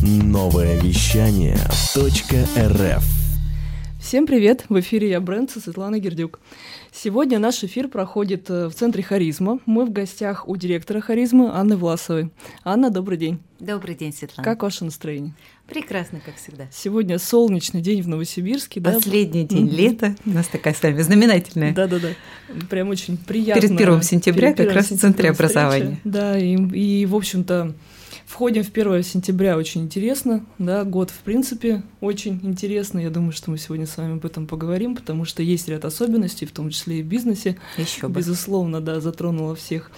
Новое вещание .рф Всем привет! В эфире я Брэнд Светлана Гердюк. Сегодня наш эфир проходит э, в Центре Харизма. Мы в гостях у директора Харизмы Анны Власовой. Анна, добрый день. Добрый день, Светлана. Как ваше настроение? Прекрасно, как всегда. Сегодня солнечный день в Новосибирске. Последний да? день лета. У нас такая с вами знаменательная. Да-да-да. Прям очень приятно. Перед первым сентября Перед как раз в Центре образования. Да, и, и в общем-то, Входим в 1 сентября, очень интересно, да, год, в принципе, очень интересно. Я думаю, что мы сегодня с вами об этом поговорим, потому что есть ряд особенностей, в том числе и в бизнесе. Еще бы. Безусловно, да, затронула всех.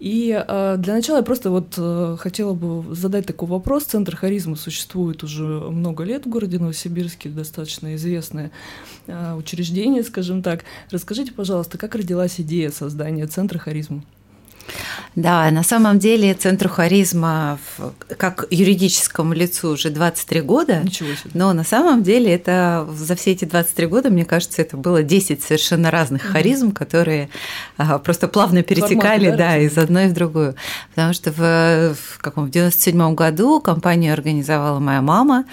И э, для начала я просто вот э, хотела бы задать такой вопрос. Центр харизмы существует уже много лет в городе Новосибирске, достаточно известное э, учреждение, скажем так. Расскажите, пожалуйста, как родилась идея создания Центра харизмы? Да, на самом деле Центру харизма как юридическому лицу уже 23 года. Ничего себе. Но на самом деле это за все эти 23 года, мне кажется, это было 10 совершенно разных угу. харизм, которые а, просто плавно перетекали Формат, да, да, из одной в другую. Потому что в, в каком в 97 году компанию организовала моя мама.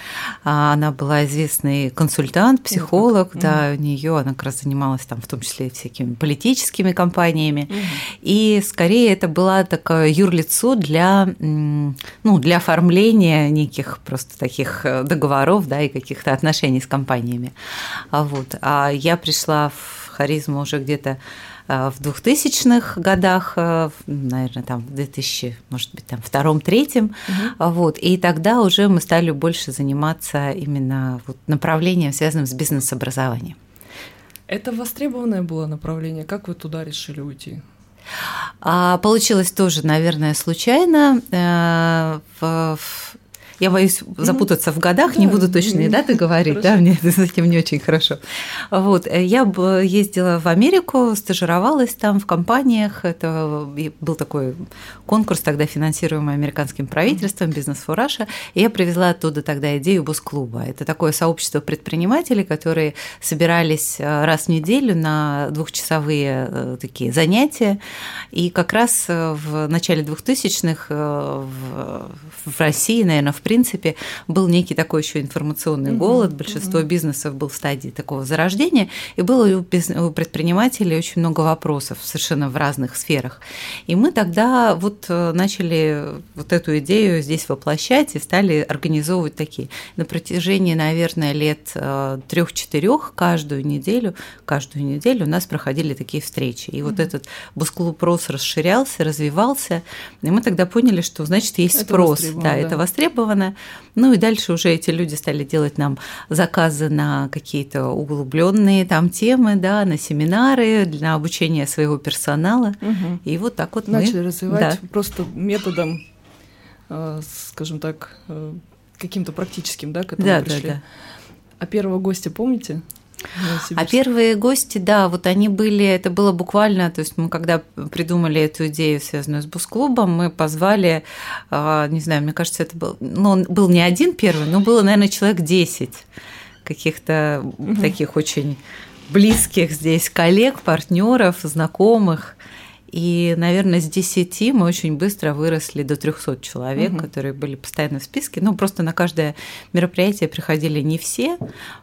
А, она была известный консультант, психолог, угу. да, у нее она как раз занималась там в том числе всякими политическими компаниями. Угу. И скорее это была такое юрлицо для, ну, для оформления неких просто таких э, договоров, да, и каких-то отношений с компаниями. А вот. А я пришла в харизму уже где-то э, в 2000-х годах, э, наверное, там в 2000, может быть, там втором-третьем, угу. вот, и тогда уже мы стали больше заниматься именно вот направлением, связанным с бизнес-образованием. Это востребованное было направление. Как вы туда решили уйти? А получилось тоже, наверное, случайно. Э, я боюсь запутаться в годах, да, не буду точные даты говорить, хорошо. да, мне с этим не очень хорошо. Вот, я ездила в Америку, стажировалась там в компаниях, это был такой конкурс тогда финансируемый американским правительством, бизнес for Russia, и я привезла оттуда тогда идею босс-клуба. Это такое сообщество предпринимателей, которые собирались э, раз в неделю на двухчасовые э, такие занятия, и как раз э, в начале 2000-х в России, наверное, в принципе, был некий такой еще информационный голод, большинство бизнесов был в стадии такого зарождения, и было у предпринимателей очень много вопросов совершенно в разных сферах. И мы тогда вот э, начали вот эту идею здесь воплощать и стали организовывать такие. На протяжении, наверное, лет э, трех-четырех каждую неделю, каждую неделю у нас проходили такие встречи. И вот этот бусклуб рос расширялся, развивался, и мы тогда поняли, что значит есть это спрос, да, да, это востребовано, зафиксировано. Ну и дальше уже эти люди стали делать нам заказы на какие-то углубленные там темы, да, на семинары для обучения своего персонала. Угу. И вот так вот начали мы развивать да. просто методом, э, скажем так, э, каким-то практическим, да, к этому да, пришли. Да, да. А первого гостя помните? А первые гости, да, вот они были, это было буквально, то есть мы когда придумали эту идею, связанную с бус-клубом, мы позвали, а, не знаю, мне кажется, это был, ну, он был не один первый, но было, наверное, человек 10 каких-то угу. таких очень близких здесь коллег, партнеров, знакомых. И, наверное, с 10 мы очень быстро выросли до 300 человек, угу. которые были постоянно в списке. Ну, просто на каждое мероприятие приходили не все,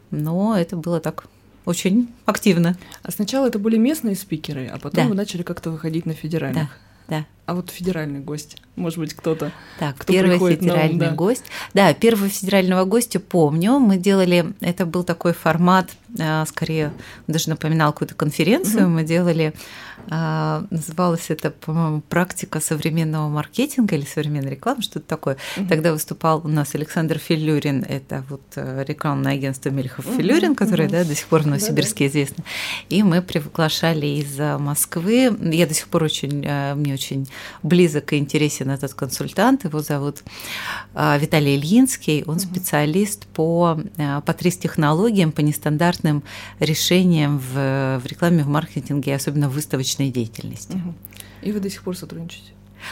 но это было так очень активно. А сначала это были местные спикеры, а потом да. вы начали как-то выходить на федеральных. Да, да. А вот федеральный гость, может быть, кто-то. Так, кто первый федеральный нам, да. гость. Да, первого федерального гостя помню. Мы делали, это был такой формат, а, скорее даже напоминал какую-то конференцию. Угу. Мы делали называлось это, по-моему, практика современного маркетинга или современной рекламы, что-то такое. Mm-hmm. Тогда выступал у нас Александр Филюрин, это вот э, рекламное агентство Мельхов Филюрин, mm-hmm. которое, да, до сих пор в Новосибирске известно. И мы приглашали из Москвы. Я до сих пор очень, э, мне очень близок и интересен этот консультант. Его зовут э, Виталий Ильинский. Он mm-hmm. специалист по, по трис-технологиям, по нестандартным решениям в, в рекламе, в маркетинге, особенно в выставочной научной деятельности. И вы до сих пор сотрудничаете?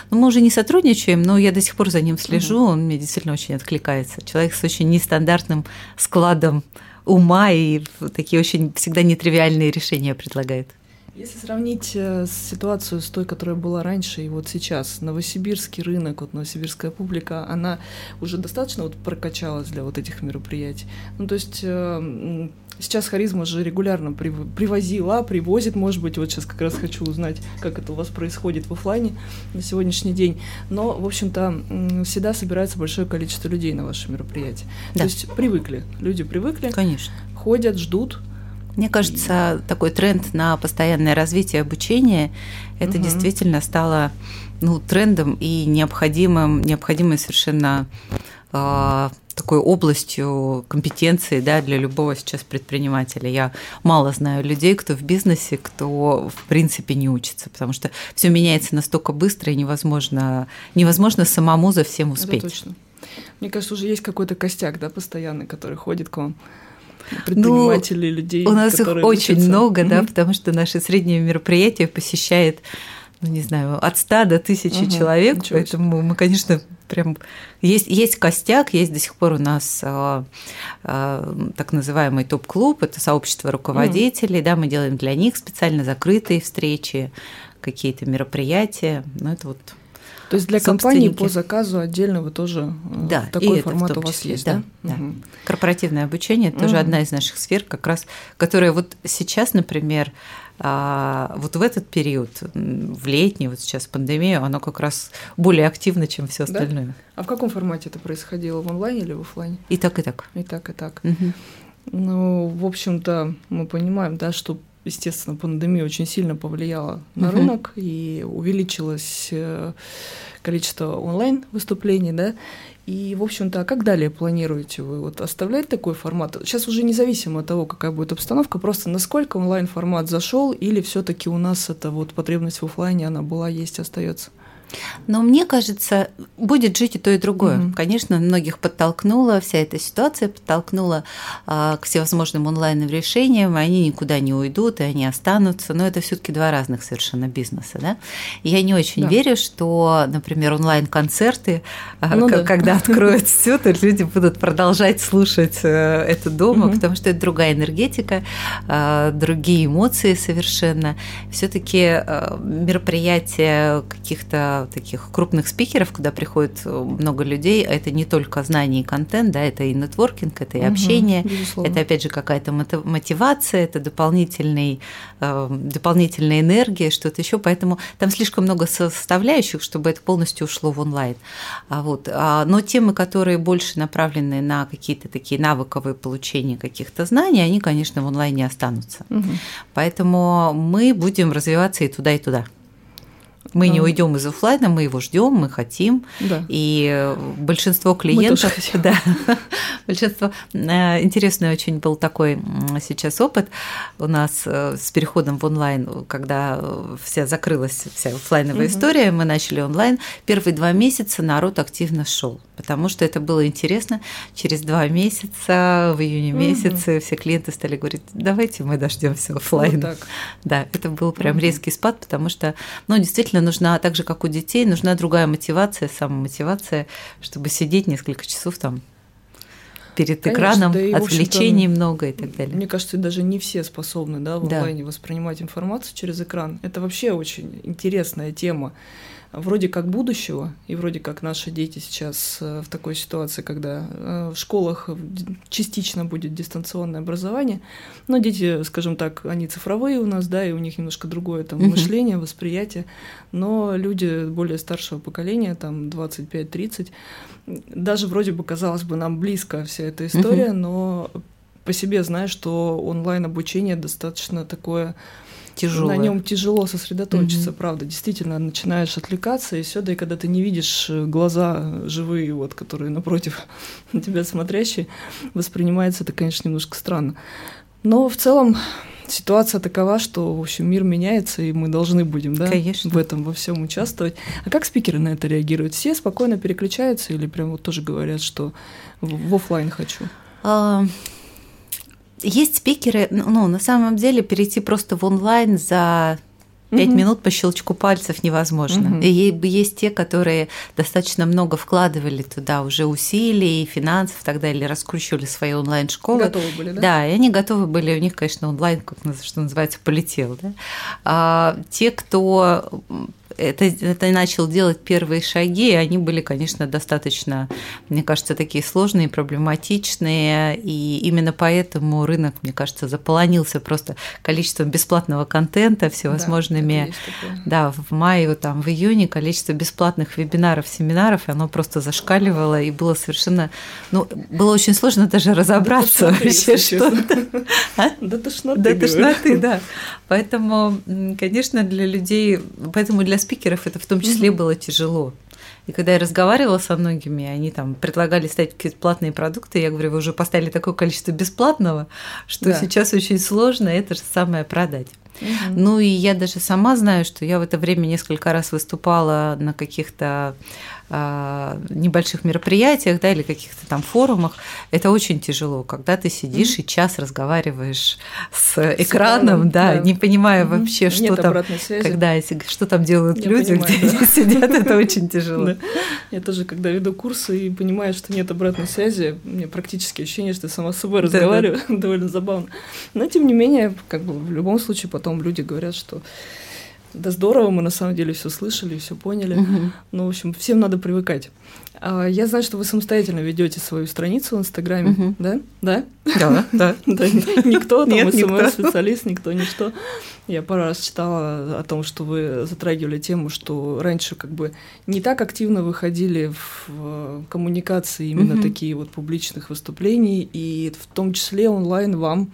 Ну, мы уже не сотрудничаем, но я до сих пор за ним слежу, угу. он мне действительно очень откликается. Человек с очень нестандартным складом ума и такие очень всегда нетривиальные решения предлагает. Если сравнить э, ситуацию с той, которая была раньше и вот сейчас, новосибирский рынок, вот новосибирская публика, она уже достаточно вот прокачалась для вот этих мероприятий. Ну, то есть э, сейчас харизма же регулярно привозила, привозит, может быть, вот сейчас как раз хочу узнать, как это у вас происходит в офлайне на сегодняшний день. Но, в общем-то, всегда собирается большое количество людей на ваши мероприятия. Да. То есть привыкли, люди привыкли. Конечно. Ходят, ждут, мне кажется, такой тренд на постоянное развитие обучения, это угу. действительно стало ну, трендом и необходимым, необходимой совершенно такой областью компетенции да, для любого сейчас предпринимателя. Я мало знаю людей, кто в бизнесе, кто в принципе не учится, потому что все меняется настолько быстро и невозможно, невозможно самому за всем успеть. Это точно. Мне кажется, уже есть какой-то костяк, да, постоянный, который ходит к вам предпринимателей, ну, людей. У нас их очень учатся. много, да, потому что наши средние мероприятия посещает, ну не знаю, от 100 до 1000 угу, человек, поэтому мы, конечно, прям есть, есть костяк, есть до сих пор у нас а, а, так называемый топ-клуб, это сообщество руководителей, mm. да, мы делаем для них специально закрытые встречи, какие-то мероприятия, ну это вот то есть для компании по заказу отдельно вы тоже э, да, такой и формат у вас числе, есть, да? Да. Угу. Корпоративное обучение тоже угу. одна из наших сфер, как раз, которая вот сейчас, например, а, вот в этот период, в летний, вот сейчас пандемию, оно как раз более активно, чем все остальное. Да? А в каком формате это происходило, в онлайне или в офлайне? И так, и так. И так, и так. Угу. Ну, в общем-то, мы понимаем, да, что естественно, пандемия очень сильно повлияла на uh рынок и увеличилось э, количество онлайн-выступлений, да, и, в общем-то, а как далее планируете вы вот оставлять такой формат? Сейчас уже независимо от того, какая будет обстановка, просто насколько онлайн-формат зашел, или все-таки у нас эта вот потребность в офлайне, она была, есть, остается? Но мне кажется, будет жить и то, и другое. Mm-hmm. Конечно, многих подтолкнула вся эта ситуация, подтолкнула а, к всевозможным онлайн решениям, они никуда не уйдут, и они останутся. Но это все-таки два разных совершенно бизнеса. Да? И я не очень да. верю, что, например, онлайн-концерты, а, ну, да. когда откроют все, то люди будут продолжать слушать э, это дома, mm-hmm. потому что это другая энергетика, а, другие эмоции совершенно. Все-таки а, мероприятия каких-то таких крупных спикеров, куда приходит э, много людей, а это не только знание и контент, да, это и нетворкинг, это и общение, угу, это опять же какая-то мотивация, это дополнительный, э, дополнительная энергия, что-то еще, поэтому там слишком много составляющих, чтобы это полностью ушло в онлайн. А вот, а, но темы, которые больше направлены на какие-то такие навыковые получения каких-то знаний, они, конечно, в онлайне останутся. Угу. Поэтому мы будем развиваться и туда, и туда. Мы не уйдем из офлайна, мы его ждем, мы хотим. Да. И большинство клиентов, да, большинство э, интересный очень был такой сейчас опыт у нас э, с переходом в онлайн, когда вся закрылась вся офлайновая угу. история, мы начали онлайн. Первые два месяца народ активно шел, потому что это было интересно. Через два месяца, в июне месяце, угу. все клиенты стали говорить, давайте мы дождемся офлайна. Вот да, это был прям угу. резкий спад, потому что, ну, действительно нужна, так же как у детей, нужна другая мотивация, самомотивация, чтобы сидеть несколько часов там перед Конечно, экраном, да и, отвлечений много и так далее. Мне кажется, даже не все способны да, в онлайне да. воспринимать информацию через экран. Это вообще очень интересная тема вроде как будущего, и вроде как наши дети сейчас э, в такой ситуации, когда э, в школах частично будет дистанционное образование, но дети, скажем так, они цифровые у нас, да, и у них немножко другое там мышление, восприятие, но люди более старшего поколения, там 25-30, даже вроде бы казалось бы нам близко вся эта история, но по себе знаю, что онлайн обучение достаточно такое тяжело. На нем тяжело сосредоточиться, угу. правда. Действительно, начинаешь отвлекаться, и все, да и когда ты не видишь э, глаза живые, вот, которые напротив на тебя смотрящие, воспринимается это, конечно, немножко странно. Но в целом ситуация такова, что, в общем, мир меняется, и мы должны будем, да, Конечно. в этом во всем участвовать. А как спикеры на это реагируют? Все спокойно переключаются или прям вот тоже говорят, что в, в офлайн хочу? А, есть спикеры, ну, на самом деле, перейти просто в онлайн за Пять угу. минут по щелчку пальцев невозможно. Угу. И есть те, которые достаточно много вкладывали туда уже усилий, финансов и так далее, раскручивали свои онлайн-школы. Готовы были, да? Да, и они готовы были, у них, конечно, онлайн, как что называется, полетел. Да? А, те, кто это, это начал делать первые шаги, и они были, конечно, достаточно, мне кажется, такие сложные, проблематичные, и именно поэтому рынок, мне кажется, заполонился просто количеством бесплатного контента всевозможными. Да, да в мае, там, в июне количество бесплатных вебинаров, семинаров, оно просто зашкаливало, и было совершенно, ну, было очень сложно даже разобраться вообще, что а? До тошноты. До тошноты, да. Поэтому, конечно, для людей, поэтому для спикеров это в том числе mm-hmm. было тяжело. И когда я разговаривала со многими, они там предлагали ставить какие-то платные продукты, я говорю, вы уже поставили такое количество бесплатного, что да. сейчас очень сложно это же самое продать. Угу. Ну и я даже сама знаю, что я в это время несколько раз выступала на каких-то небольших мероприятиях, да, или каких-то там форумах, это очень тяжело, когда ты сидишь mm-hmm. и час разговариваешь с, с экраном, да, да, не понимая mm-hmm. вообще, что Нет там, когда что там делают Я люди, понимаю, где да. сидят, это очень тяжело. Я тоже, когда веду курсы и понимаю, что нет обратной связи, меня практически ощущение, что я сама с собой разговариваю, довольно забавно. Но тем не менее, как бы в любом случае потом люди говорят, что да здорово, мы на самом деле все слышали, все поняли. Угу. Ну, в общем, всем надо привыкать. А, я знаю, что вы самостоятельно ведете свою страницу в Инстаграме, угу. да? Да? Да, да. Никто там, СМС-специалист, никто, ничто. Я пару раз читала о том, что вы затрагивали тему, что раньше как бы не так активно выходили в коммуникации именно такие вот публичных выступлений, и в том числе онлайн вам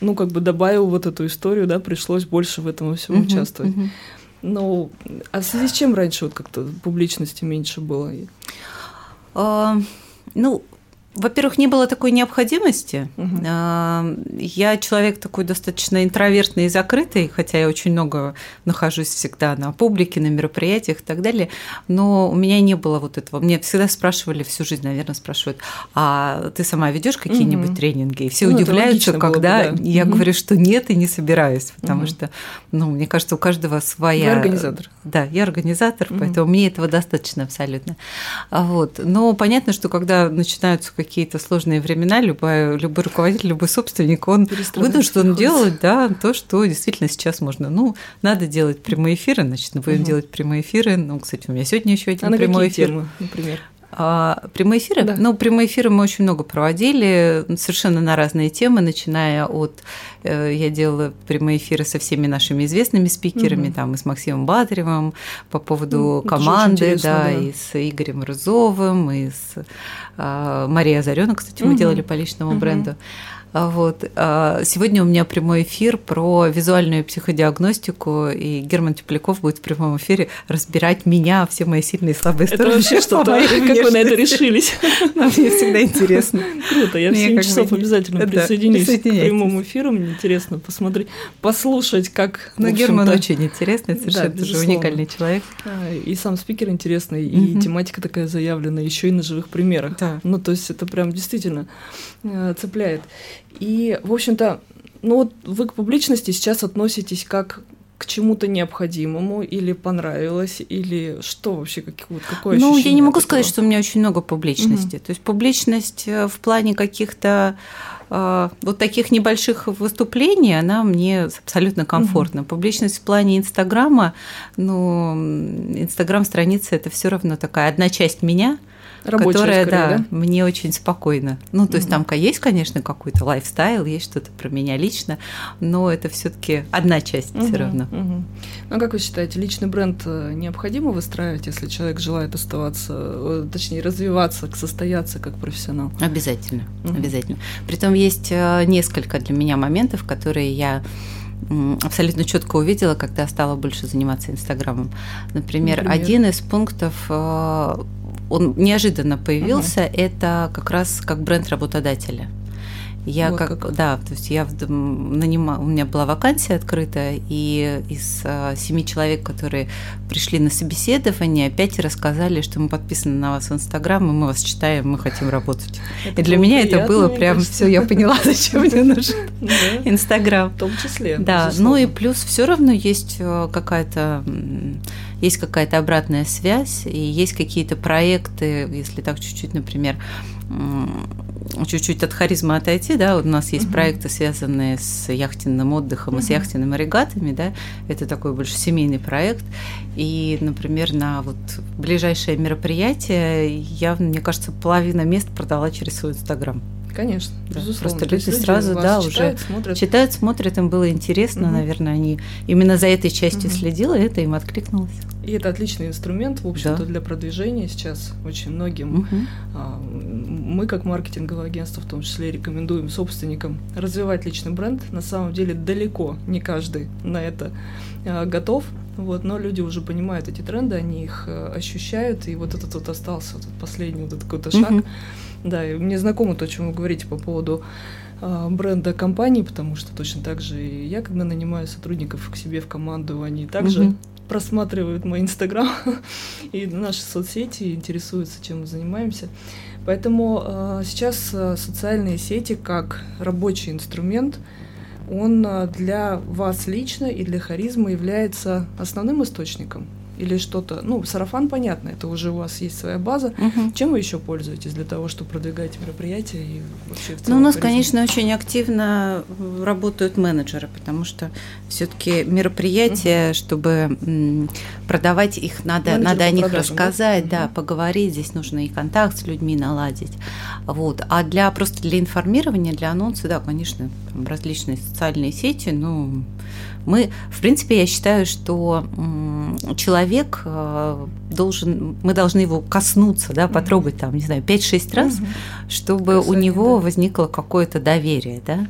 ну, как бы добавил вот эту историю, да, пришлось больше в этом всем uh-huh, участвовать. Uh-huh. Ну, а в связи с чем раньше вот как-то публичности меньше было? Uh, ну, во-первых, не было такой необходимости. Угу. Я человек такой достаточно интровертный и закрытый, хотя я очень много нахожусь всегда на публике, на мероприятиях и так далее, но у меня не было вот этого. Мне всегда спрашивали, всю жизнь, наверное, спрашивают, а ты сама ведешь какие-нибудь угу. тренинги? И все ну, удивляются, когда бы, да. я угу. говорю, что нет и не собираюсь, потому угу. что, ну, мне кажется, у каждого своя... Вы организатор. Да, я организатор, угу. поэтому мне этого достаточно абсолютно. Вот. Но понятно, что когда начинаются какие-то сложные времена, любой, любой руководитель, любой собственник, он вынужден делать да, то, что действительно сейчас можно. Ну, надо делать прямые эфиры, значит, будем угу. делать прямые эфиры. Ну, кстати, у меня сегодня еще один а прямой эфир. Темы, например? А, прямые эфиры? Да. Ну, прямые эфиры мы очень много проводили, совершенно на разные темы, начиная от... Э, я делала прямые эфиры со всеми нашими известными спикерами, угу. там и с Максимом Батаревым по поводу ну, команды, да, да, и с Игорем Рызовым, и с а, Марией Озарёна, кстати, мы угу. делали по личному угу. бренду. Вот. А, сегодня у меня прямой эфир про визуальную психодиагностику, и Герман Тепляков будет в прямом эфире разбирать меня, все мои сильные и слабые стороны. Это вообще что-то, как вы на это решились? Мне всегда интересно. Круто, я в 7 часов обязательно присоединюсь к прямому эфиру, мне интересно посмотреть, послушать, как... Ну, Герман очень интересный, совершенно же уникальный человек. А, и сам спикер интересный, и тематика такая заявлена, еще и на живых примерах. Ну, то есть это прям действительно э, цепляет. И, в общем-то, ну вот вы к публичности сейчас относитесь как к чему-то необходимому или понравилось, или что вообще, как, вот, какое Ну, я не могу сказать, что у меня очень много публичности. Угу. То есть публичность э, в плане каких-то э, вот таких небольших выступлений, она мне абсолютно комфортна. Угу. Публичность в плане Инстаграма, ну, Инстаграм-страница – это все равно такая одна часть меня – Рабочая, которая, скорее, да, да, мне очень спокойно. Ну, то есть там есть, конечно, какой-то лайфстайл, есть что-то про меня лично, но это все-таки одна часть угу, все равно. Угу. Ну, а как вы считаете, личный бренд э, необходимо выстраивать, если человек желает оставаться, э, точнее, развиваться, состояться как профессионал? Обязательно, угу. обязательно. Притом есть э, несколько для меня моментов, которые я абсолютно четко увидела, когда стала больше заниматься Инстаграмом. Например, Например, один из пунктов он неожиданно появился, угу. это как раз как бренд работодателя. Я Вот как, как. да, то есть я нанимала, у меня была вакансия открытая, и из а, семи человек, которые пришли на собеседование, пять рассказали, что мы подписаны на вас в Инстаграм, и мы вас читаем, мы хотим работать. Это и для было меня это приятно, было мне прям все, я поняла, зачем мне нужен Инстаграм. В том числе. Да, ну и плюс все равно есть э, какая-то есть какая-то обратная связь, и есть какие-то проекты, если так чуть-чуть, например, чуть-чуть от харизмы отойти, да, у нас есть Мгм. проекты, связанные с яхтенным отдыхом и с яхтенными регатами, да, это такой больше семейный проект, и, например, на вот ближайшее мероприятие я, мне кажется, половина мест продала через свой Инстаграм. Конечно, Да, безусловно. просто То есть люди сразу, да, уже читают, смотрят. Читают, смотрят, им было интересно, Мгм. наверное, они именно за этой частью Мгм. следила, это им откликнулось. И это отличный инструмент, в общем-то, Да. для продвижения сейчас очень многим. А, Мы, как маркетинговое агентство, в том числе, рекомендуем собственникам развивать личный бренд. На самом деле далеко не каждый на это готов. Вот, но люди уже понимают эти тренды, они их э, ощущают, и вот этот вот остался вот этот последний вот этот какой-то шаг. Да, и мне знакомо то, о чем вы говорите по поводу а, бренда компании, потому что точно так же и я, когда нанимаю сотрудников к себе в команду, они также Мгм. просматривают мой инстаграм и наши соцсети, интересуются, чем мы занимаемся. Поэтому а, сейчас а, социальные сети как рабочий инструмент, он а, для вас лично и для харизмы является основным источником или что-то, ну, сарафан понятно, это уже у вас есть своя база. Мгм. Чем вы еще пользуетесь для того, чтобы продвигать мероприятия и вообще в Ну, целом у нас, харизму? конечно, очень активно работают менеджеры, потому что все-таки мероприятия, чтобы м, продавать их, надо, Менеджер надо о них продажам, да? рассказать, да, Мгм. поговорить. Здесь нужно и контакт с людьми наладить. Вот. А для просто для информирования, для анонса, да, конечно, там различные социальные сети, ну, мы, в принципе, я считаю, что человек э, должен, мы должны его коснуться, да, потрогать там, не знаю, 5-6 раз, чтобы у него да. возникло какое-то доверие, да.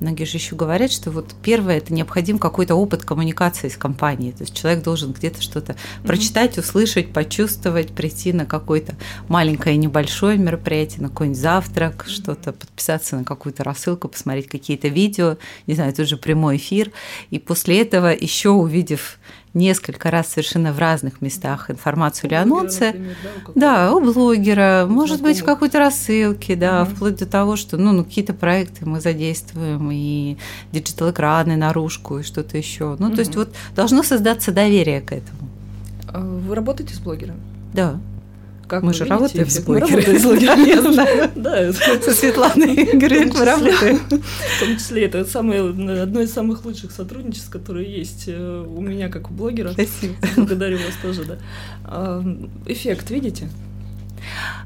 Многие же еще говорят, что вот первое это необходим какой-то опыт коммуникации с компанией, то есть человек должен где-то что-то прочитать, услышать, почувствовать, прийти на какое-то маленькое небольшое мероприятие, на какой-нибудь завтрак, что-то подписаться на какую-то рассылку, посмотреть какие-то видео, не знаю, тут же прямой эфир, и после этого еще увидев несколько раз совершенно в разных местах информацию или Блогера, анонсы, например, да, у да, у блогера, может быть, в какой-то рассылке, да, Мгм. вплоть до того, что ну, ну, какие-то проекты мы задействуем, и диджитал-экраны наружку, и что-то еще. Ну, то есть вот должно создаться доверие к этому. А Вы работаете с блогерами? Да. Как Мы же видите работаем с блогерами. Да, Со Светланой Игоревной мы работаем. В том числе это самое, одно из самых лучших сотрудничеств, которые есть э, у меня как у блогера. Спасибо. Благодарю вас тоже, да. А, Эффект видите?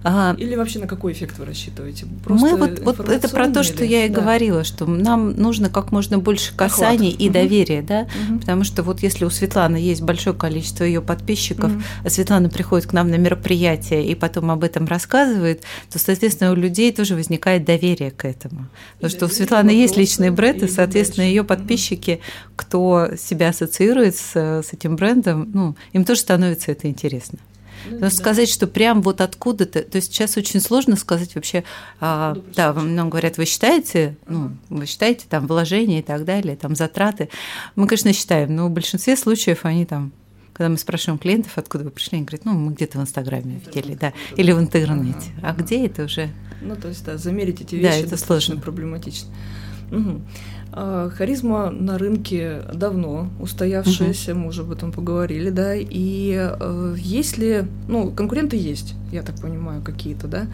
А, Или вообще на какой эффект вы рассчитываете? Мы вот, вот это про то, что или- я и Да. говорила, что нам нужно как можно больше касаний и Мгм. доверия, да, Мгм. потому что вот если у Светланы есть большое количество ее подписчиков, Мгм. а Светлана приходит к нам на мероприятие и потом об этом рассказывает, то, соответственно, у людей тоже возникает доверие к этому. И Потому что у Светланы есть личный бренд, и, и соответственно, ее подписчики, кто себя ассоциирует с, с этим брендом, ну, им тоже становится это интересно. Ну, да. сказать, что прям вот откуда-то, то есть сейчас очень сложно сказать вообще, а, да, нам говорят, вы считаете, ну, вы считаете там вложения и так далее, там затраты. Мы, конечно, считаем, но в большинстве случаев они там когда мы спрашиваем клиентов, откуда вы пришли, они говорят, ну, мы где-то в Инстаграме видели, да, или в интернете. А где это уже? Ну, то есть, да, замерить эти Да, вещи это достаточно сложно. проблематично. Мгм. А, Харизма на рынке давно устоявшаяся, мы уже об этом поговорили, да, и э, есть ли, ну, конкуренты есть, я так понимаю, какие-то, да,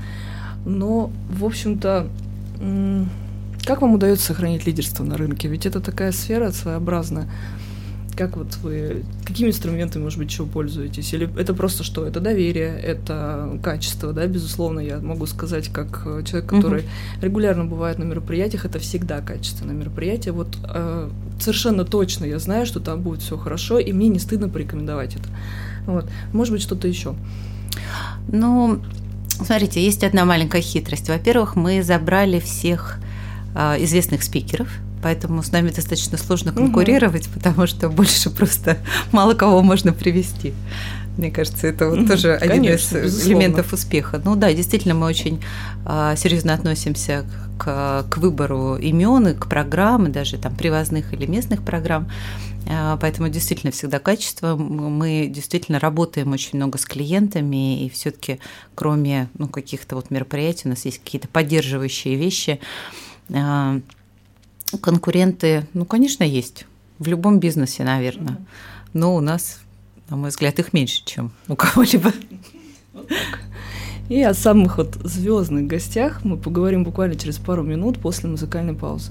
но, в общем-то, как вам удается сохранить лидерство на рынке? Ведь это такая сфера своеобразная. Как вот вы, какими инструментами, может быть, еще пользуетесь? Или это просто что? Это доверие, это качество, да, безусловно, я могу сказать, как э, человек, который регулярно бывает на мероприятиях, это всегда качественное мероприятие. Вот э, совершенно точно я знаю, что там будет все хорошо, и мне не стыдно порекомендовать это. Вот. Может быть, что-то еще. Ну, смотрите, есть одна маленькая хитрость. Во-первых, мы забрали всех а, известных спикеров, поэтому с нами достаточно сложно конкурировать, потому что больше просто мало кого можно привести. Мне кажется, это вот тоже один Конечно, из безусловно. элементов успеха. Ну да, действительно, мы очень а, серьезно относимся к, к выбору имен и к программам, даже там привозных или местных программ. А, поэтому действительно всегда качество. Мы действительно работаем очень много с клиентами, и все-таки кроме ну, каких-то вот мероприятий у нас есть какие-то поддерживающие вещи. А, конкуренты, ну, конечно, есть. В любом бизнесе, наверное. Но у нас, на мой взгляд, их меньше, чем у кого-либо. И о самых вот звездных гостях мы поговорим буквально через пару минут после музыкальной паузы.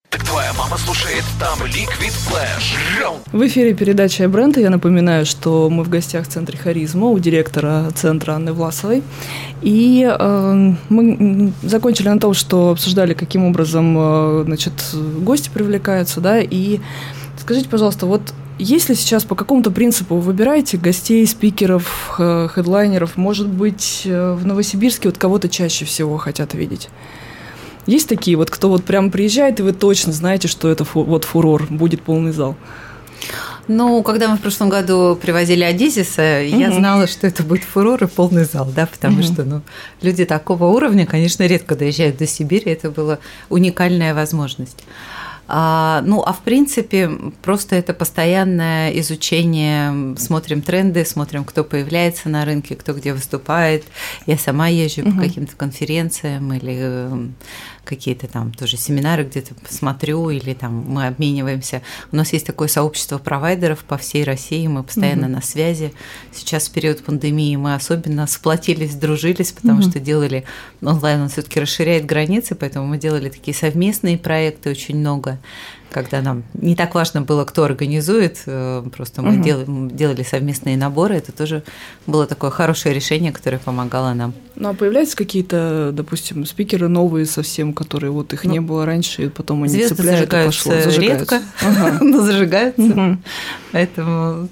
Так твоя мама слушает там Liquid Flash. В эфире передача бренда. Я напоминаю, что мы в гостях в центре Харизма у директора центра Анны Власовой. И э, мы закончили на том, что обсуждали, каким образом э, значит, гости привлекаются, да, и скажите, пожалуйста, вот если сейчас по какому-то принципу вы выбираете гостей, спикеров, хедлайнеров, может быть, э, в Новосибирске вот кого-то чаще всего хотят видеть? Есть такие вот, кто вот прям приезжает, и вы точно знаете, что это фу, вот фурор, будет полный зал? Ну, когда мы в прошлом году привозили Одизиса, угу. я знала, что это будет фурор и полный зал, да, потому угу. что, ну, люди такого уровня, конечно, редко доезжают до Сибири, это была уникальная возможность. А, ну, а в принципе, просто это постоянное изучение, смотрим тренды, смотрим, кто появляется на рынке, кто где выступает. Я сама езжу угу. по каким-то конференциям или какие-то там тоже семинары где-то смотрю, или там мы обмениваемся. У нас есть такое сообщество провайдеров по всей России, мы постоянно угу. на связи. Сейчас в период пандемии мы особенно сплотились, дружились, потому угу. что делали онлайн, он все-таки расширяет границы, поэтому мы делали такие совместные проекты очень много когда нам не так важно было, кто организует, э, просто мы угу. делали, делали совместные наборы, это тоже было такое хорошее решение, которое помогало нам. Ну а появляются какие-то, допустим, спикеры новые совсем, которые вот их ну, не было раньше, и потом они звезды цепляют зажигаются и пошло. Зажигаются. редко, ага. но зажигаются. Поэтому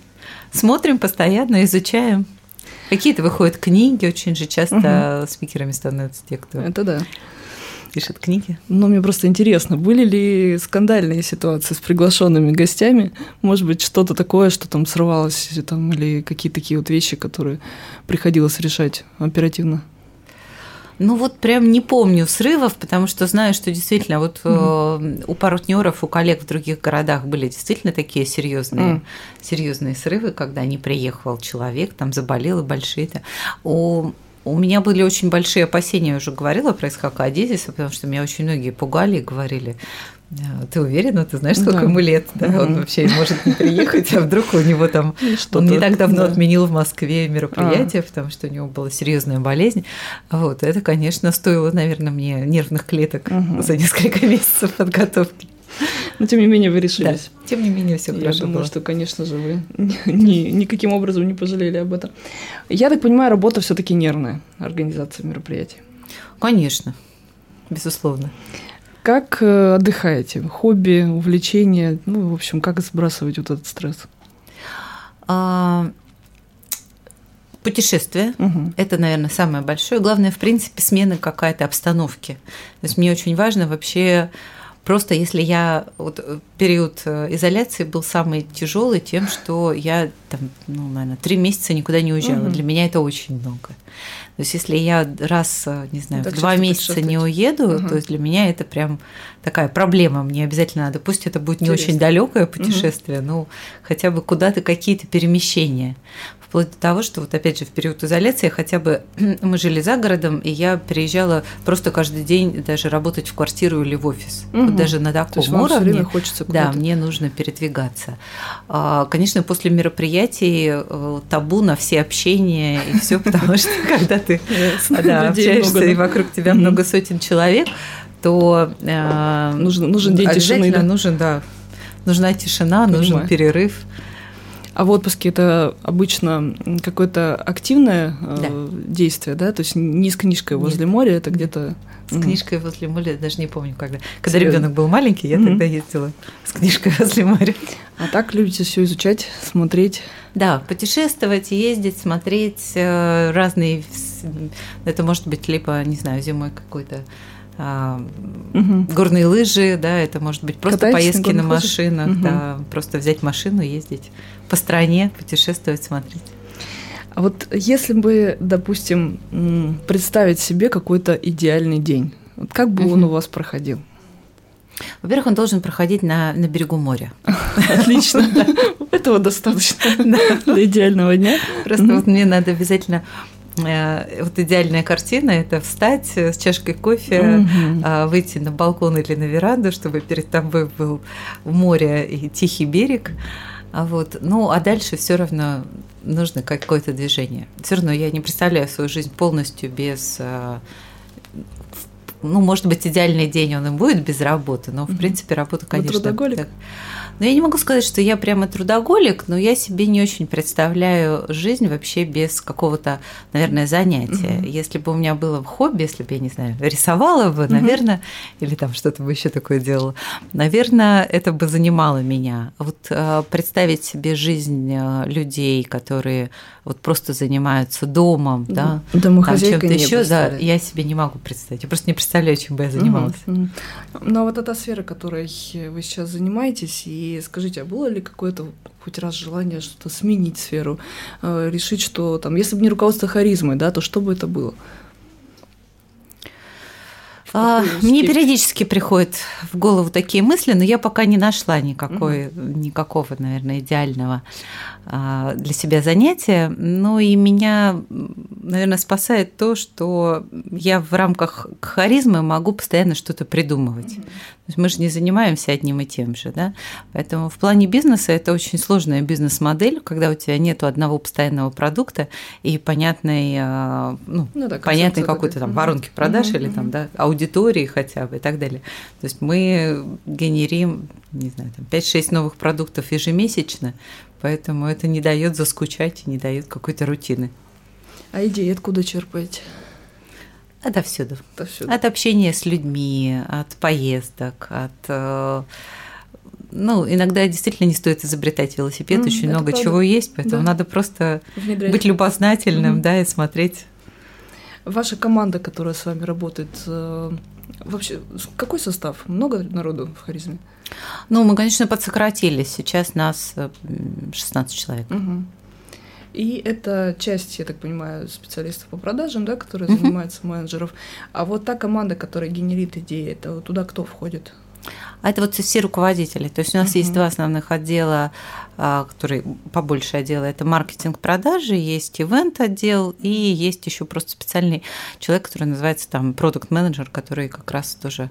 смотрим постоянно, изучаем. Какие-то выходят книги, очень же часто угу. спикерами становятся те, кто... Это да пишет книги. Ну, мне просто интересно, были ли скандальные ситуации с приглашенными гостями? Может быть, что-то такое, что там срывалось, там, или какие-то такие вот вещи, которые приходилось решать оперативно? Ну вот прям не помню срывов, потому что знаю, что действительно вот mm у партнеров, у коллег в других городах были действительно такие серьезные, mm. серьезные срывы, когда не приехал человек, там заболел и большие-то. У у меня были очень большие опасения, я уже говорила про Исхака Адизиса, потому что меня очень многие пугали и говорили, «А, ты уверена, ты знаешь, сколько да. ему лет, да? Угу. Он вообще может не приехать, а вдруг у него там что Он не так давно да. отменил в Москве мероприятие, а. потому что у него была серьезная болезнь. Вот это, конечно, стоило, наверное, мне нервных клеток угу. за несколько месяцев подготовки. Но тем не менее вы решились. Да, тем не менее все Я хорошо думаю, было. что, конечно же, вы ни, никаким образом не пожалели об этом. Я так понимаю, работа все-таки нервная, организация мероприятий. Конечно, безусловно. Как э, отдыхаете? Хобби, увлечения? Ну, в общем, как сбрасывать вот этот стресс? А, путешествие. Угу. Это, наверное, самое большое. Главное, в принципе, смена какой-то обстановки. То есть мне очень важно вообще Просто если я вот э, период э, изоляции был самый тяжелый тем, что я там, ну, наверное, три месяца никуда не уезжала. Угу. Для меня это очень много. То есть, если я раз, э, не знаю, в два месяца не уеду, угу. то есть для меня это прям такая проблема. Мне обязательно надо, пусть это будет не Интересно. очень далекое путешествие, угу. но хотя бы куда-то какие-то перемещения вплоть до того, что вот опять же в период изоляции хотя бы мы жили за городом, и я приезжала просто каждый день даже работать в квартиру или в офис. Угу. Вот даже на таком То есть уровне. хочется да, мне нужно передвигаться. А, конечно, после мероприятий э, табу на все общения и все, потому что когда ты общаешься и вокруг тебя много сотен человек, то э, нужен день тишины. Нужен, да, нужна тишина, нужен перерыв. А в отпуске это обычно какое-то активное э, Да. действие, да? То есть не с книжкой возле моря, это где-то... С Мгм. книжкой возле моря, даже не помню когда. Когда ребенок был маленький, я Мгм. тогда ездила с книжкой возле моря. А так любите все изучать, смотреть. Да, путешествовать, ездить, смотреть э, разные. Это может быть либо, не знаю, зимой какой-то Мгм. горные лыжи, да, это может быть просто Катаетесь на поездки на лыжах? машинах, Мгм. да, просто взять машину, ездить по стране, путешествовать, смотреть. А вот если бы, допустим, представить себе какой-то идеальный день, вот как бы он Мгм. у вас проходил? Во-первых, он должен проходить на, на берегу моря. Отлично. Этого достаточно для идеального дня. Просто вот мне надо обязательно вот идеальная картина это встать э, с чашкой кофе, а, выйти на балкон или на веранду, чтобы перед тобой был море и тихий берег. А вот, ну, а дальше все равно нужно какое-то движение. Все равно я не представляю свою жизнь полностью без а, ну, может быть, идеальный день он и будет без работы, но, в принципе, работа, Вы конечно... трудоголик? так. Но я не могу сказать, что я прямо трудоголик, но я себе не очень представляю жизнь вообще без какого-то, наверное, занятия. Мгм. Если бы у меня было хобби, если бы я, не знаю, рисовала бы, Мгм. наверное, или там что-то бы еще такое делала, наверное, это бы занимало меня. Вот э, представить себе жизнь э, людей, которые вот просто занимаются домом, да, там чем-то еще, да, я себе не могу представить. Я просто не представляю, чем бы я занималась. Мгм. Но вот эта сфера, которой вы сейчас занимаетесь, и скажите, а было ли какое-то хоть раз желание что-то сменить сферу, э, решить, что там, если бы не руководство харизмой, да, то что бы это было? А, мне периодически приходят в голову такие мысли, но я пока не нашла никакой, никакого, наверное, идеального для себя занятия. Ну и меня, наверное, спасает то, что я в рамках харизмы могу постоянно что-то придумывать. Есть мы же не занимаемся одним и тем же, да? Поэтому в плане бизнеса это очень сложная бизнес-модель, когда у тебя нет одного постоянного продукта и понятной, а, ну, Ну да, понятной какой-то там воронки продаж или там, да, аудитории хотя бы и так далее. То есть мы генерим, не знаю, там 5-6 новых продуктов ежемесячно, поэтому это не дает заскучать и не дает какой-то рутины. А идеи откуда черпаете? Отовсюду. Отовсюду. От общения с людьми, от поездок, от э, ну, иногда действительно не стоит изобретать велосипед, М, очень много правда. чего есть, поэтому Да. надо просто Внедрять. быть любознательным, Мгм. да, и смотреть. Ваша команда, которая с вами работает, э, вообще какой состав? Много народу в харизме? Ну, мы, конечно, подсократились. Сейчас нас э, м, 16 человек. Мгм. И это часть, я так понимаю, специалистов по продажам, да, которые занимаются менеджеров. А вот та команда, которая генерит идеи, это туда кто входит? А это вот все руководители. То есть у нас есть Мгм. два основных отдела, а, которые побольше отдела. Это маркетинг продажи, есть ивент отдел и есть еще просто специальный человек, который называется там продукт менеджер, который как раз тоже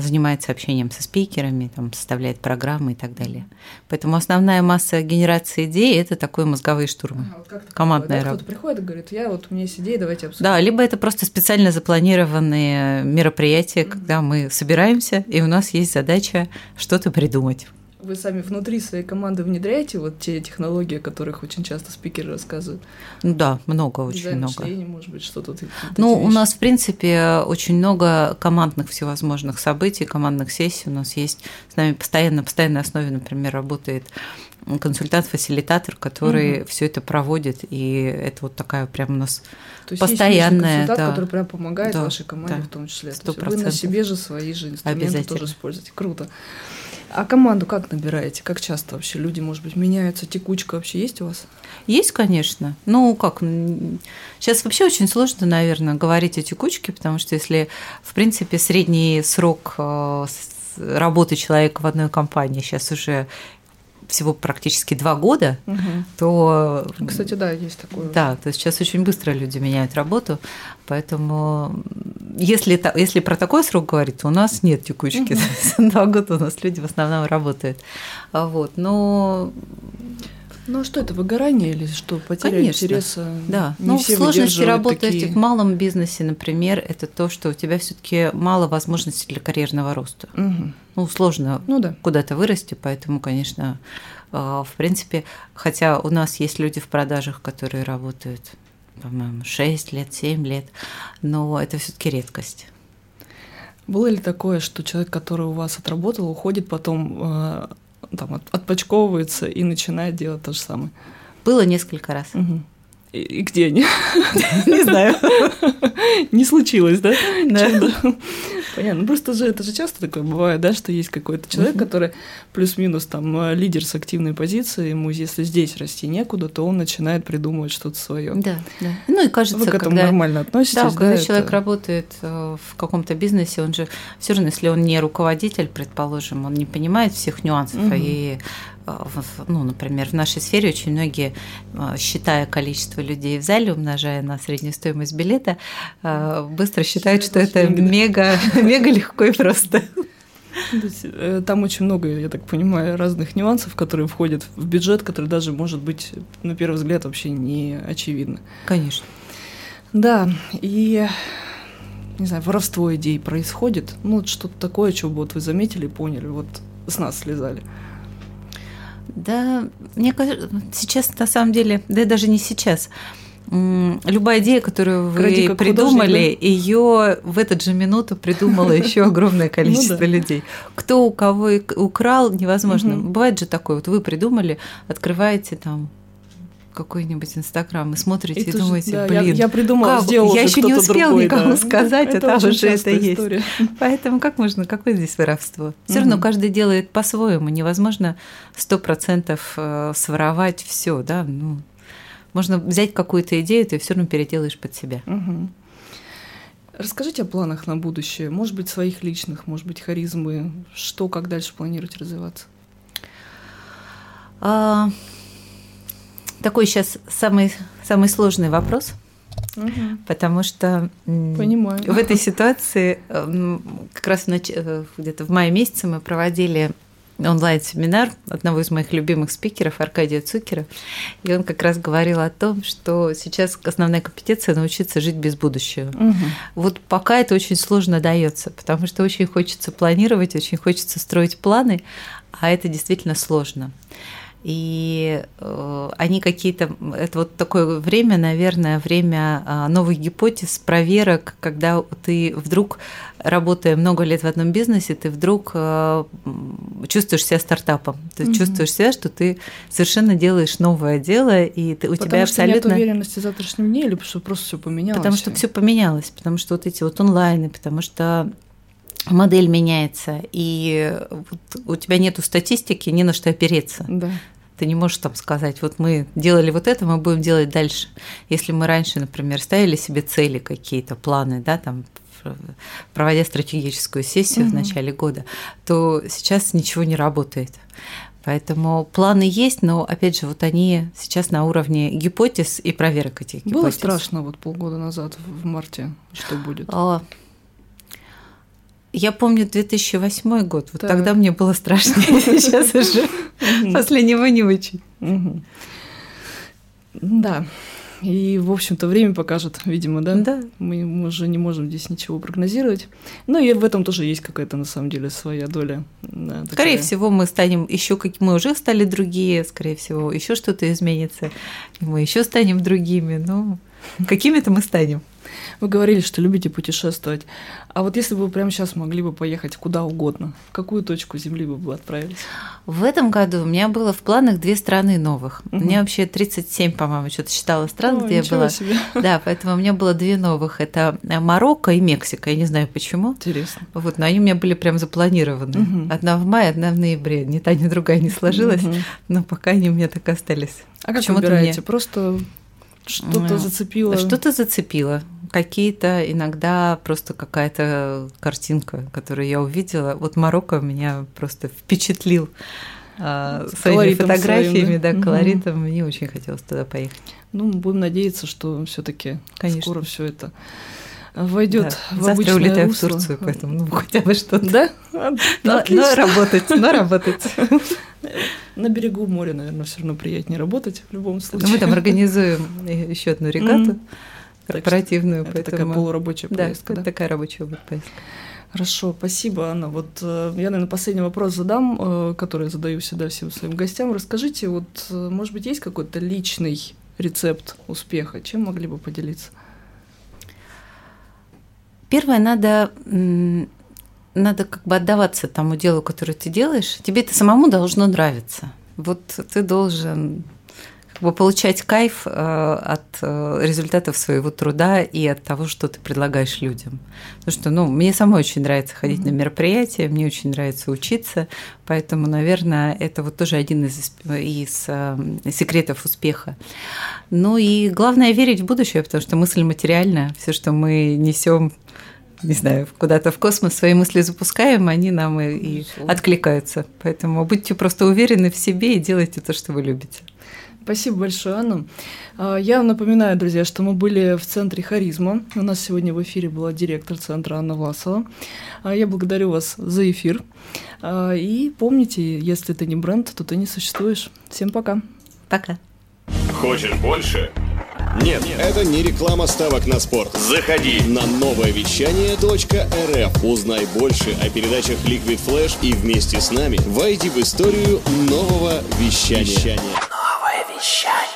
занимается общением со спикерами, там, составляет программы и так далее. Поэтому основная масса генерации идей – это такой мозговые штурмы. А, вот Командная работа. Кто-то приходит и говорит, я вот у меня есть идея, давайте обсудим. Да, либо это просто специально запланированные мероприятия, когда мы собираемся, и у нас есть задача что-то придумать. Вы сами внутри своей команды внедряете вот те технологии, о которых очень часто спикеры рассказывают? Ну да, много, очень Дизайн много. мышления, может быть, что-то. Ну, у вещи. нас, в принципе, очень много командных всевозможных событий, командных сессий. У нас есть с нами постоянно, на постоянной основе, например, работает консультант-фасилитатор, который Мгм. все это проводит, и это вот такая прям у нас То есть постоянная, есть консультант, да. который прям помогает Да, вашей команде да, в том числе. То сто есть вы на себе же свои же инструменты тоже используете. Круто. А команду как набираете? Как часто вообще люди, может быть, меняются? Текучка вообще есть у вас? Есть, конечно. Ну, как, сейчас вообще очень сложно, наверное, говорить о текучке, потому что если, в принципе, средний срок э, работы человека в одной компании сейчас уже всего практически два года, то... Кстати, да, есть такое. Да, то есть сейчас очень быстро люди меняют работу, поэтому если, если про такой срок говорить, то у нас нет текучки. Есть Два года у нас люди в основном работают. А Вот, но Ну а что это, выгорание или что? Потеря Конечно. интереса? Да, Не ну, все сложности работать такие- в малом бизнесе, например, это то, что у тебя все-таки мало возможностей для карьерного роста. Мгм. Ну, сложно Ну да. куда-то вырасти, поэтому, конечно, в принципе, хотя у нас есть люди в продажах, которые работают, по-моему, 6 лет, 7 лет, но это все таки редкость. Было ли такое, что человек, который у вас отработал, уходит потом, э, там, от, отпочковывается и начинает делать то же самое? Было несколько раз. Угу. И, и где они? Не знаю. Не случилось, да? Понятно. Ну, просто же это же часто такое бывает, да, что есть какой-то человек, который плюс-минус там э, лидер с активной позицией, ему если здесь расти некуда, то он начинает придумывать что-то свое. Да, да. Ну и кажется, Вы к этому когда, нормально относитесь, да, да? когда это- человек работает э, в каком-то бизнесе, он же все равно, если он не руководитель, предположим, он не понимает всех нюансов Мгм. и ну, например, в нашей сфере очень многие, э, считая количество людей в зале, умножая на среднюю стоимость билета, э, быстро считают, что это мега, мега легко и просто. Э, Там очень много, я так понимаю, разных нюансов, которые входят в бюджет, который даже, может быть, на первый взгляд вообще не очевидны. Конечно. Да, и не знаю, воровство идей происходит. Ну, вот что-то такое, что бы вот вы заметили, поняли, вот с нас слезали. Да, мне кажется, сейчас на самом деле, да и даже не сейчас. Любая идея, которую вы как придумали, ее в эту же минуту придумало еще огромное количество Ну да. людей. Кто у кого украл, невозможно. Бывает же такое, вот вы придумали, открываете там какой-нибудь инстаграм и смотрите и, же, думаете, да, я- блин, я, придумала, как? сделал Я еще не успел другой, никому да. сказать, а там очень уже это частая есть. история. Поэтому как можно, какое здесь воровство? Все равно каждый делает по-своему. Невозможно сто процентов э, своровать все, да. Ну, можно взять какую-то идею, ты все равно переделаешь под себя. Мгм. Расскажите о планах на будущее, может быть, своих личных, может быть, харизмы, что, как дальше планируете развиваться? А, такой сейчас самый, самый сложный вопрос, потому что Понимаю. в этой ситуации м, как раз э, где-то в мае месяце мы проводили онлайн-семинар одного из моих любимых спикеров, Аркадия Цукера, и он как раз говорил о том, что сейчас основная компетенция научиться жить без будущего. Мгм. Вот пока это очень сложно дается, потому что очень хочется планировать, очень хочется строить планы, а это действительно сложно. И э, они какие-то... Это вот такое время, наверное, время а, новых гипотез, проверок, когда ты вдруг, работая много лет в одном бизнесе, ты вдруг э, чувствуешь себя стартапом. Ты Мгм. чувствуешь себя, что ты совершенно делаешь новое дело, и ты, у Потому тебя что нет абсолютно... уверенности в завтрашнем дне или что просто все поменялось? Потому что все поменялось, потому что вот эти вот онлайны, потому что модель меняется, и вот у тебя нету статистики, не на что опереться. Да. Ты не можешь там сказать, вот мы делали вот это, мы будем делать дальше. Если мы раньше, например, ставили себе цели какие-то, планы, да, там проводя стратегическую сессию в Мгм. начале года, то сейчас ничего не работает. Поэтому планы есть, но опять же, вот они сейчас на уровне гипотез и проверок этих гипотез. Было страшно вот полгода назад, в марте, что будет? А, Я помню 2008 год, вот Так. тогда мне было страшнее, сейчас уже после него не очень. Мгм. Да. И, в общем-то, время покажет, видимо, да? Да. Мы, мы уже не можем здесь ничего прогнозировать. Ну и в этом тоже есть какая-то, на самом деле, своя доля. да, Скорее такая. всего, мы станем еще как мы уже стали другие, скорее всего, еще что-то изменится, и мы еще станем другими. Ну, какими-то мы станем. Вы говорили, что любите путешествовать. А вот если бы вы прямо сейчас могли бы поехать куда угодно, в какую точку Земли вы бы отправились? В этом году у меня было в планах две страны новых. У Мгм. меня вообще 37, по-моему, что-то считала стран, О, где я была. себе. Да, поэтому у меня было две новых. Это Марокко и Мексика. Я не знаю почему. Интересно. Вот, но они у меня были прям запланированы. Мгм. Одна в мае, одна в ноябре. Ни та, ни другая не сложилась, Мгм. но пока они у меня так остались. А как Почему-то выбираете? мне- Просто что-то Ну, зацепило? Что-то зацепило. Какие-то иногда просто какая-то картинка, которую я увидела. Вот Марокко меня просто впечатлил а, С своими фотографиями, своим, да? да, колоритом. Мне очень хотелось туда поехать. Ну, будем надеяться, что все-таки скоро все это войдет Да. в Завтра улетаю русло. в Турцию, поэтому ну, хотя бы что-то. Да? А, Но, но работать, но работать. На берегу моря, наверное, все равно приятнее работать в любом случае. Мы там организуем еще одну регату корпоративную, Это такая поэтому полурабочая да, поездка, да? такая рабочая будет поездка. Хорошо, спасибо, Анна. Вот э, я, наверное, последний вопрос задам, э, который я задаю всегда всем своим гостям. Расскажите, вот, э, может быть, есть какой-то личный рецепт успеха? Чем могли бы поделиться? Первое, надо, надо как бы отдаваться тому делу, которое ты делаешь. Тебе это самому должно нравиться. Вот ты должен как бы получать кайф э, от э, результатов своего труда и от того, что ты предлагаешь людям. Потому что, ну, мне самой очень нравится ходить mm-hmm. на мероприятия, мне очень нравится учиться, поэтому, наверное, это вот тоже один из, из э, секретов успеха. Ну и главное верить в будущее, потому что мысль материальна, все, что мы несем не знаю, куда-то в космос свои мысли запускаем, они нам и, и откликаются. Поэтому будьте просто уверены в себе и делайте то, что вы любите. Спасибо большое, Анна. А, я напоминаю, друзья, что мы были в центре «Харизма». У нас сегодня в эфире была директор центра Анна Власова. А, я благодарю вас за эфир. А, и помните, если ты не бренд, то ты не существуешь. Всем пока. Пока. Хочешь больше? Нет, это не реклама ставок на спорт. Заходи на новое вещание .рф. Узнай больше о передачах Liquid Flash и вместе с нами войди в историю нового вещания. Новое shut.